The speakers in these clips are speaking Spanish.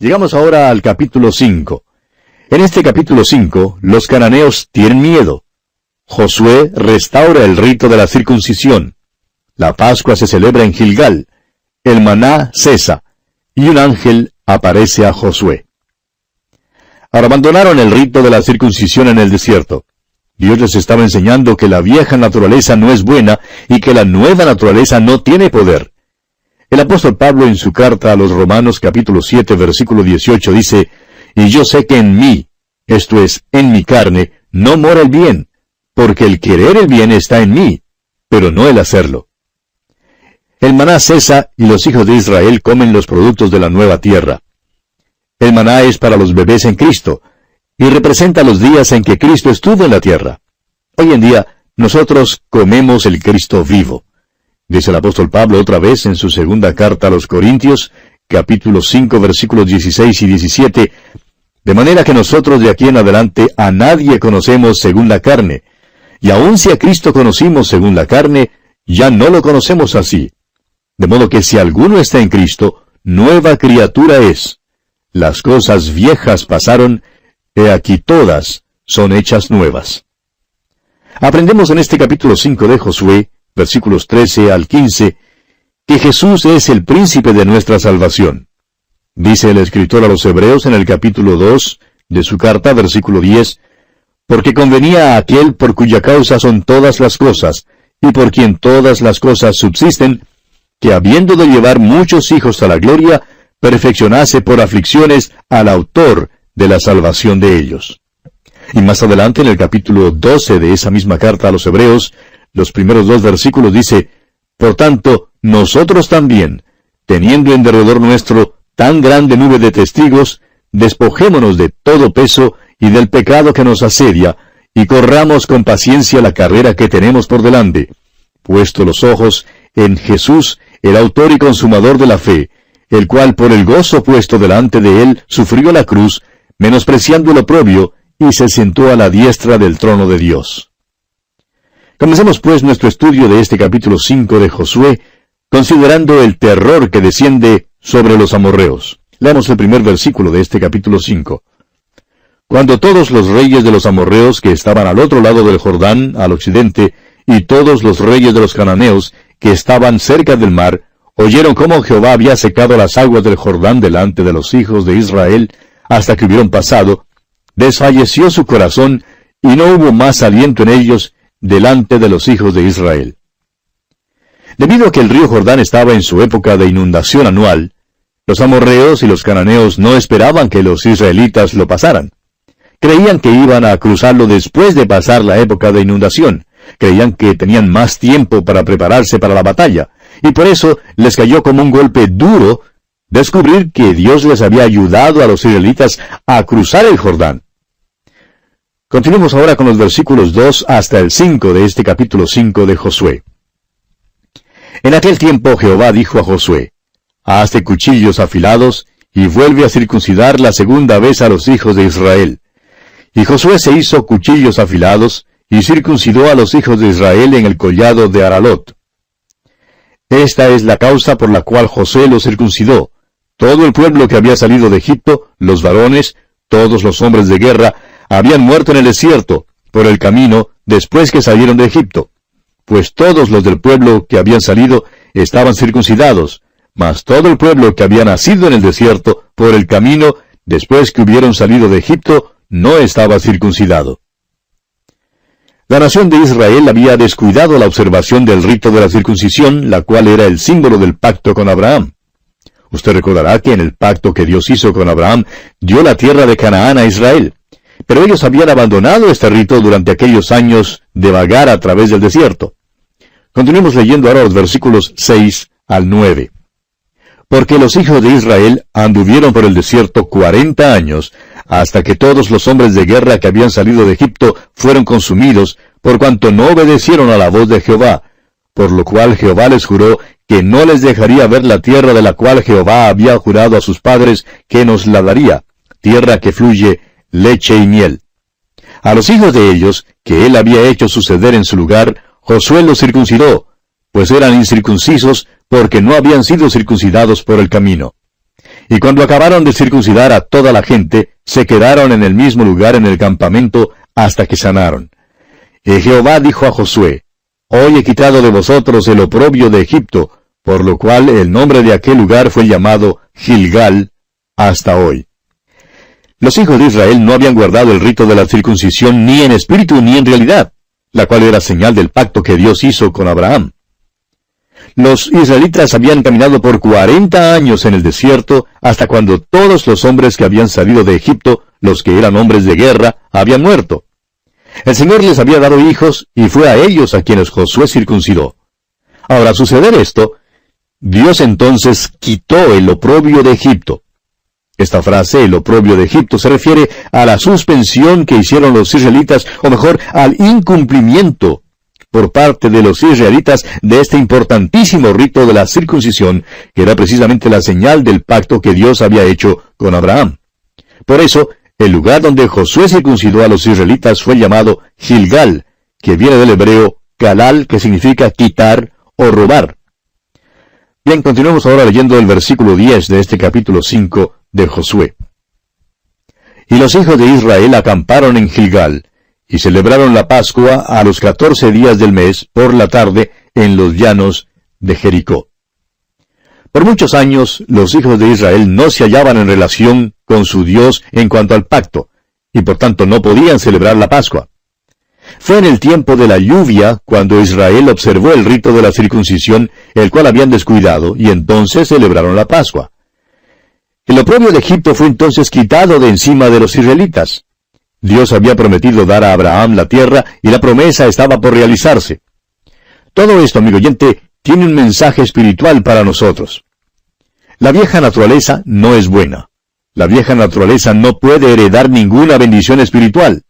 Llegamos ahora al capítulo 5. En este capítulo 5, los cananeos tienen miedo. Josué restaura el rito de la circuncisión. La Pascua se celebra en Gilgal. El maná cesa. Y un ángel aparece a Josué. Abandonaron el rito de la circuncisión en el desierto. Dios les estaba enseñando que la vieja naturaleza no es buena y que la nueva naturaleza no tiene poder. El apóstol Pablo en su carta a los Romanos capítulo 7 versículo 18 dice, Y yo sé que en mí, esto es, en mi carne, no mora el bien, porque el querer el bien está en mí, pero no el hacerlo. El maná cesa y los hijos de Israel comen los productos de la nueva tierra. El maná es para los bebés en Cristo, y representa los días en que Cristo estuvo en la tierra. Hoy en día, nosotros comemos el Cristo vivo. Dice el apóstol Pablo otra vez en su segunda carta a los Corintios, capítulo 5, versículos 16 y 17, de manera que nosotros de aquí en adelante a nadie conocemos según la carne, y aun si a Cristo conocimos según la carne, ya no lo conocemos así. De modo que si alguno está en Cristo, nueva criatura es. Las cosas viejas pasaron, he aquí todas son hechas nuevas. Aprendemos en este capítulo 5 de Josué, versículos 13 al 15, que Jesús es el príncipe de nuestra salvación. Dice el escritor a los Hebreos en el capítulo 2 de su carta, versículo 10, porque convenía a aquel por cuya causa son todas las cosas, y por quien todas las cosas subsisten, que habiendo de llevar muchos hijos a la gloria, perfeccionase por aflicciones al autor de la salvación de ellos. Y más adelante en el capítulo 12 de esa misma carta a los Hebreos, los primeros dos versículos dice, Por tanto, nosotros también, teniendo en derredor nuestro tan grande nube de testigos, despojémonos de todo peso y del pecado que nos asedia, y corramos con paciencia la carrera que tenemos por delante, puesto los ojos en Jesús, el autor y consumador de la fe, el cual por el gozo puesto delante de él sufrió la cruz, menospreciando el oprobio, y se sentó a la diestra del trono de Dios. Comencemos pues nuestro estudio de este capítulo 5 de Josué, considerando el terror que desciende sobre los amorreos. Leamos el primer versículo de este capítulo 5. Cuando todos los reyes de los amorreos que estaban al otro lado del Jordán, al occidente, y todos los reyes de los cananeos que estaban cerca del mar, oyeron cómo Jehová había secado las aguas del Jordán delante de los hijos de Israel, hasta que hubieron pasado, desfalleció su corazón, y no hubo más aliento en ellos delante de los hijos de Israel. Debido a que el río Jordán estaba en su época de inundación anual, los amorreos y los cananeos no esperaban que los israelitas lo pasaran. Creían que iban a cruzarlo después de pasar la época de inundación. Creían que tenían más tiempo para prepararse para la batalla, y por eso les cayó como un golpe duro descubrir que Dios les había ayudado a los israelitas a cruzar el Jordán. Continuemos ahora con los versículos 2 hasta el 5 de este capítulo 5 de Josué. En aquel tiempo Jehová dijo a Josué, Hazte cuchillos afilados y vuelve a circuncidar la segunda vez a los hijos de Israel. Y Josué se hizo cuchillos afilados y circuncidó a los hijos de Israel en el collado de Aralot. Esta es la causa por la cual José los circuncidó. Todo el pueblo que había salido de Egipto, los varones, todos los hombres de guerra, habían muerto en el desierto, por el camino, después que salieron de Egipto. Pues todos los del pueblo que habían salido estaban circuncidados, mas todo el pueblo que había nacido en el desierto, por el camino, después que hubieron salido de Egipto, no estaba circuncidado. La nación de Israel había descuidado la observación del rito de la circuncisión, la cual era el símbolo del pacto con Abraham. Usted recordará que en el pacto que Dios hizo con Abraham, dio la tierra de Canaán a Israel. Pero ellos habían abandonado este rito durante aquellos años de vagar a través del desierto. Continuemos leyendo ahora los versículos 6 al 9. Porque los hijos de Israel anduvieron por el desierto cuarenta años, hasta que todos los hombres de guerra que habían salido de Egipto fueron consumidos, por cuanto no obedecieron a la voz de Jehová, por lo cual Jehová les juró que no les dejaría ver la tierra de la cual Jehová había jurado a sus padres que nos la daría, tierra que fluye leche y miel. A los hijos de ellos, que él había hecho suceder en su lugar, Josué los circuncidó, pues eran incircuncisos porque no habían sido circuncidados por el camino. Y cuando acabaron de circuncidar a toda la gente, se quedaron en el mismo lugar en el campamento hasta que sanaron. Y Jehová dijo a Josué, Hoy he quitado de vosotros el oprobio de Egipto, por lo cual el nombre de aquel lugar fue llamado Gilgal hasta hoy. Los hijos de Israel no habían guardado el rito de la circuncisión ni en espíritu ni en realidad, la cual era señal del pacto que Dios hizo con Abraham. Los israelitas habían caminado por cuarenta años en el desierto hasta cuando todos los hombres que habían salido de Egipto, los que eran hombres de guerra, habían muerto. El Señor les había dado hijos y fue a ellos a quienes Josué circuncidó. Ahora, suceder esto, Dios entonces quitó el oprobio de Egipto. Esta frase, el oprobio de Egipto, se refiere a la suspensión que hicieron los israelitas, o mejor, al incumplimiento por parte de los israelitas de este importantísimo rito de la circuncisión, que era precisamente la señal del pacto que Dios había hecho con Abraham. Por eso, el lugar donde Josué circuncidó a los israelitas fue llamado Gilgal, que viene del hebreo Galal, que significa quitar o robar. Bien, continuemos ahora leyendo el versículo 10 de este capítulo 5 de Josué. Y los hijos de Israel acamparon en Gilgal, y celebraron la Pascua a los catorce días del mes por la tarde en los llanos de Jericó. Por muchos años los hijos de Israel no se hallaban en relación con su Dios en cuanto al pacto, y por tanto no podían celebrar la Pascua. Fue en el tiempo de la lluvia cuando Israel observó el rito de la circuncisión, el cual habían descuidado, y entonces celebraron la Pascua. El oprobio de Egipto fue entonces quitado de encima de los israelitas. Dios había prometido dar a Abraham la tierra y la promesa estaba por realizarse. Todo esto, amigo oyente, tiene un mensaje espiritual para nosotros. La vieja naturaleza no es buena. La vieja naturaleza no puede heredar ninguna bendición espiritual.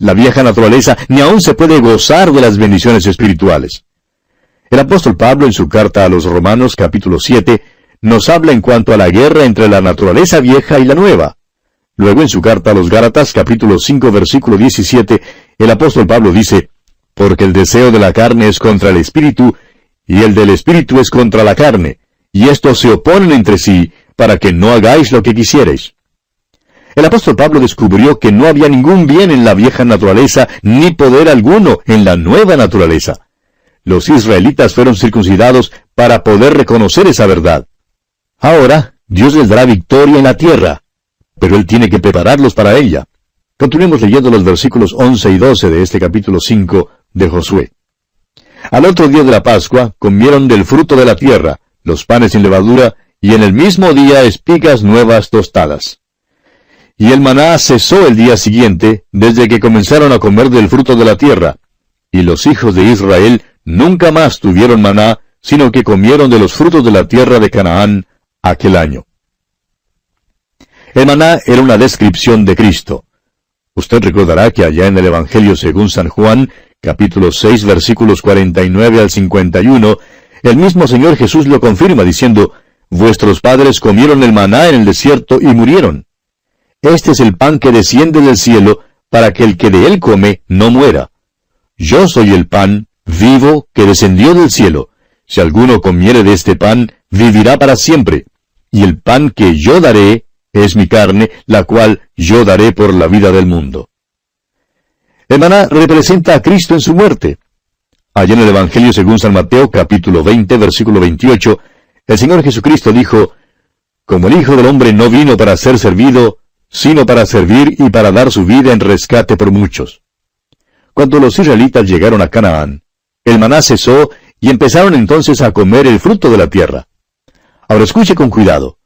La vieja naturaleza ni aún se puede gozar de las bendiciones espirituales. El apóstol Pablo en su carta a los Romanos capítulo 7 nos habla en cuanto a la guerra entre la naturaleza vieja y la nueva. Luego en su carta a los Gálatas capítulo 5 versículo 17, el apóstol Pablo dice, Porque el deseo de la carne es contra el espíritu, y el del espíritu es contra la carne, y estos se oponen entre sí, para que no hagáis lo que quisierais. El apóstol Pablo descubrió que no había ningún bien en la vieja naturaleza, ni poder alguno en la nueva naturaleza. Los israelitas fueron circuncidados para poder reconocer esa verdad. Ahora, Dios les dará victoria en la tierra, pero Él tiene que prepararlos para ella. Continuemos leyendo los versículos 11 y 12 de este capítulo 5 de Josué. Al otro día de la Pascua comieron del fruto de la tierra, los panes sin levadura, y en el mismo día espigas nuevas tostadas. Y el maná cesó el día siguiente, desde que comenzaron a comer del fruto de la tierra, y los hijos de Israel nunca más tuvieron maná, sino que comieron de los frutos de la tierra de Canaán aquel año. El maná era una descripción de Cristo. Usted recordará que allá en el Evangelio según San Juan, capítulo 6, versículos 49 al 51, el mismo Señor Jesús lo confirma diciendo, Vuestros padres comieron el maná en el desierto y murieron. Este es el pan que desciende del cielo, para que el que de él come no muera. Yo soy el pan vivo que descendió del cielo. Si alguno comiere de este pan, vivirá para siempre. Y el pan que yo daré es mi carne, la cual yo daré por la vida del mundo. El maná representa a Cristo en su muerte. Allá en el Evangelio según San Mateo capítulo 20 versículo 28, el Señor Jesucristo dijo, Como el Hijo del Hombre no vino para ser servido, sino para servir y para dar su vida en rescate por muchos. Cuando los israelitas llegaron a Canaán, el maná cesó y empezaron entonces a comer el fruto de la tierra. Ahora escuche con cuidado.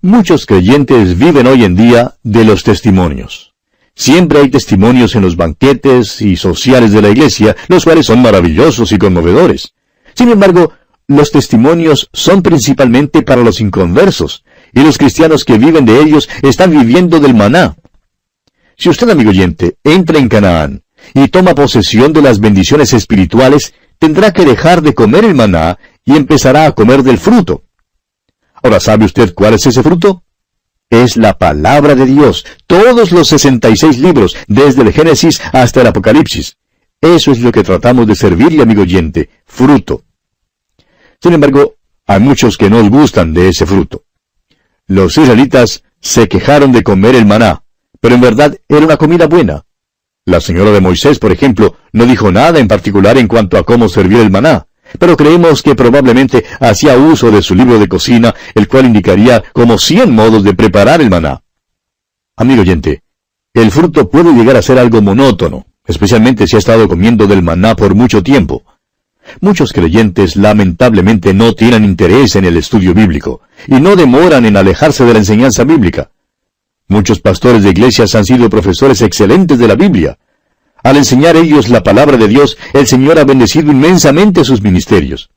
Muchos creyentes viven hoy en día de los testimonios. Siempre hay testimonios en los banquetes y sociales de la iglesia, los cuales son maravillosos y conmovedores. Sin embargo, los testimonios son principalmente para los inconversos, y los cristianos que viven de ellos están viviendo del maná. Si usted, amigo oyente, entra en Canaán y toma posesión de las bendiciones espirituales, tendrá que dejar de comer el maná y empezará a comer del fruto. Ahora, ¿sabe usted cuál es ese fruto? Es la palabra de Dios, todos los 66 libros, desde el Génesis hasta el Apocalipsis. Eso es lo que tratamos de servirle, amigo oyente, fruto. Sin embargo, hay muchos que no gustan de ese fruto. Los israelitas se quejaron de comer el maná, pero en verdad era una comida buena. La señora de Moisés, por ejemplo, no dijo nada en particular en cuanto a cómo servir el maná, pero creemos que probablemente hacía uso de su libro de cocina, el cual indicaría como cien modos de preparar el maná. Amigo oyente, el fruto puede llegar a ser algo monótono, especialmente si ha estado comiendo del maná por mucho tiempo. Muchos creyentes lamentablemente no tienen interés en el estudio bíblico y no demoran en alejarse de la enseñanza bíblica. Muchos pastores de iglesias han sido profesores excelentes de la Biblia. Al enseñar ellos la palabra de Dios, el Señor ha bendecido inmensamente sus ministerios.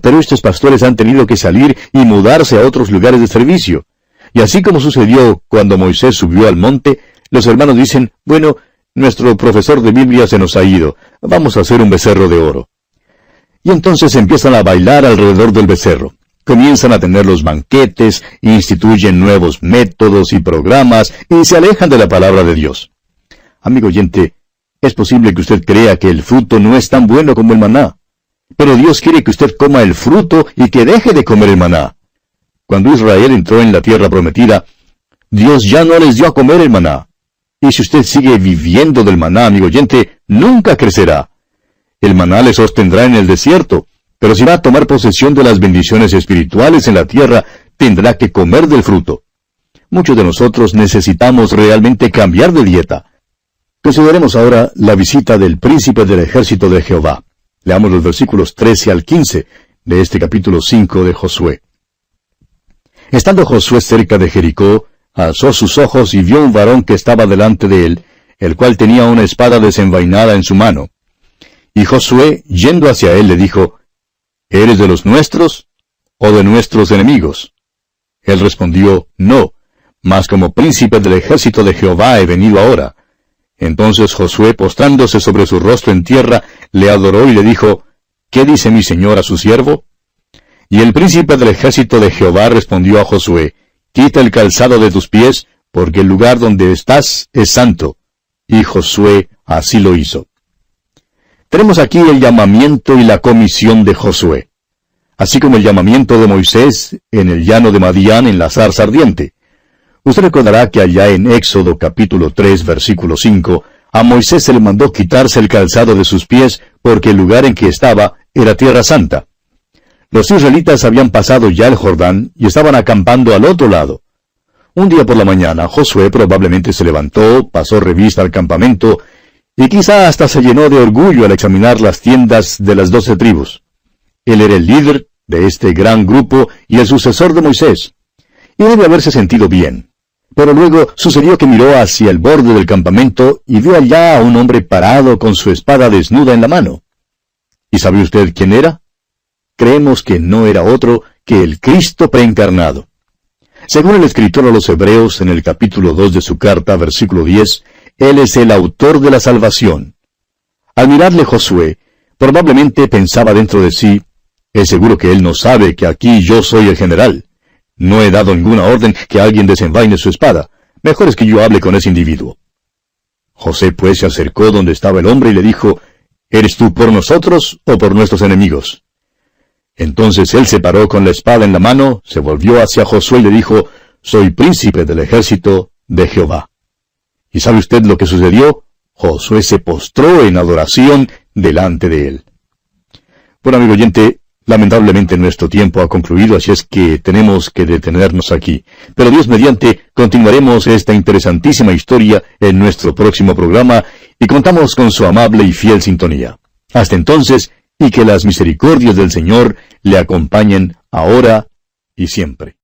Pero estos pastores han tenido que salir y mudarse a otros lugares de servicio. Y así como sucedió cuando Moisés subió al monte, los hermanos dicen, bueno, nuestro profesor de Biblia se nos ha ido, vamos a hacer un becerro de oro. Y entonces empiezan a bailar alrededor del becerro comienzan a tener los banquetes, instituyen nuevos métodos y programas y se alejan de la palabra de Dios. Amigo oyente, es posible que usted crea que el fruto no es tan bueno como el maná, pero Dios quiere que usted coma el fruto y que deje de comer el maná. Cuando Israel entró en la tierra prometida, Dios ya no les dio a comer el maná. Y si usted sigue viviendo del maná, amigo oyente, nunca crecerá. El maná le sostendrá en el desierto, pero si va a tomar posesión de las bendiciones espirituales en la tierra, tendrá que comer del fruto. Muchos de nosotros necesitamos realmente cambiar de dieta. Consideremos ahora la visita del príncipe del ejército de Jehová. Leamos los versículos 13 al 15 de este capítulo 5 de Josué. Estando Josué cerca de Jericó, alzó sus ojos y vio un varón que estaba delante de él, el cual tenía una espada desenvainada en su mano. Y Josué, yendo hacia él, le dijo, ¿Eres de los nuestros o de nuestros enemigos? Él respondió, No, mas como príncipe del ejército de Jehová he venido ahora. Entonces Josué, postrándose sobre su rostro en tierra, le adoró y le dijo, ¿Qué dice mi señor a su siervo? Y el príncipe del ejército de Jehová respondió a Josué, Quita el calzado de tus pies, porque el lugar donde estás es santo. Y Josué así lo hizo. Tenemos aquí el llamamiento y la comisión de Josué, así como el llamamiento de Moisés en el llano de Madián en la zarza ardiente. Usted recordará que allá en Éxodo capítulo 3 versículo 5, a Moisés se le mandó quitarse el calzado de sus pies porque el lugar en que estaba era tierra santa. Los israelitas habían pasado ya el Jordán y estaban acampando al otro lado. Un día por la mañana, Josué probablemente se levantó, pasó revista al campamento y quizá hasta se llenó de orgullo al examinar las tiendas de las doce tribus. Él era el líder de este gran grupo y el sucesor de Moisés, y debe haberse sentido bien. Pero luego sucedió que miró hacia el borde del campamento y vio allá a un hombre parado con su espada desnuda en la mano. ¿Y sabe usted quién era? Creemos que no era otro que el Cristo preencarnado. Según el escritor a los Hebreos en el capítulo 2 de su carta, versículo 10, él es el autor de la salvación. Al mirarle Josué, probablemente pensaba dentro de sí, es seguro que él no sabe que aquí yo soy el general. No he dado ninguna orden que alguien desenvaine su espada. Mejor es que yo hable con ese individuo. José pues se acercó donde estaba el hombre y le dijo, ¿Eres tú por nosotros o por nuestros enemigos? Entonces él se paró con la espada en la mano, se volvió hacia Josué y le dijo, Soy príncipe del ejército de Jehová. ¿Y sabe usted lo que sucedió? Josué se postró en adoración delante de él. Bueno, amigo oyente, lamentablemente nuestro tiempo ha concluido, así es que tenemos que detenernos aquí. Pero Dios mediante, continuaremos esta interesantísima historia en nuestro próximo programa y contamos con su amable y fiel sintonía. Hasta entonces, y que las misericordias del Señor le acompañen ahora y siempre.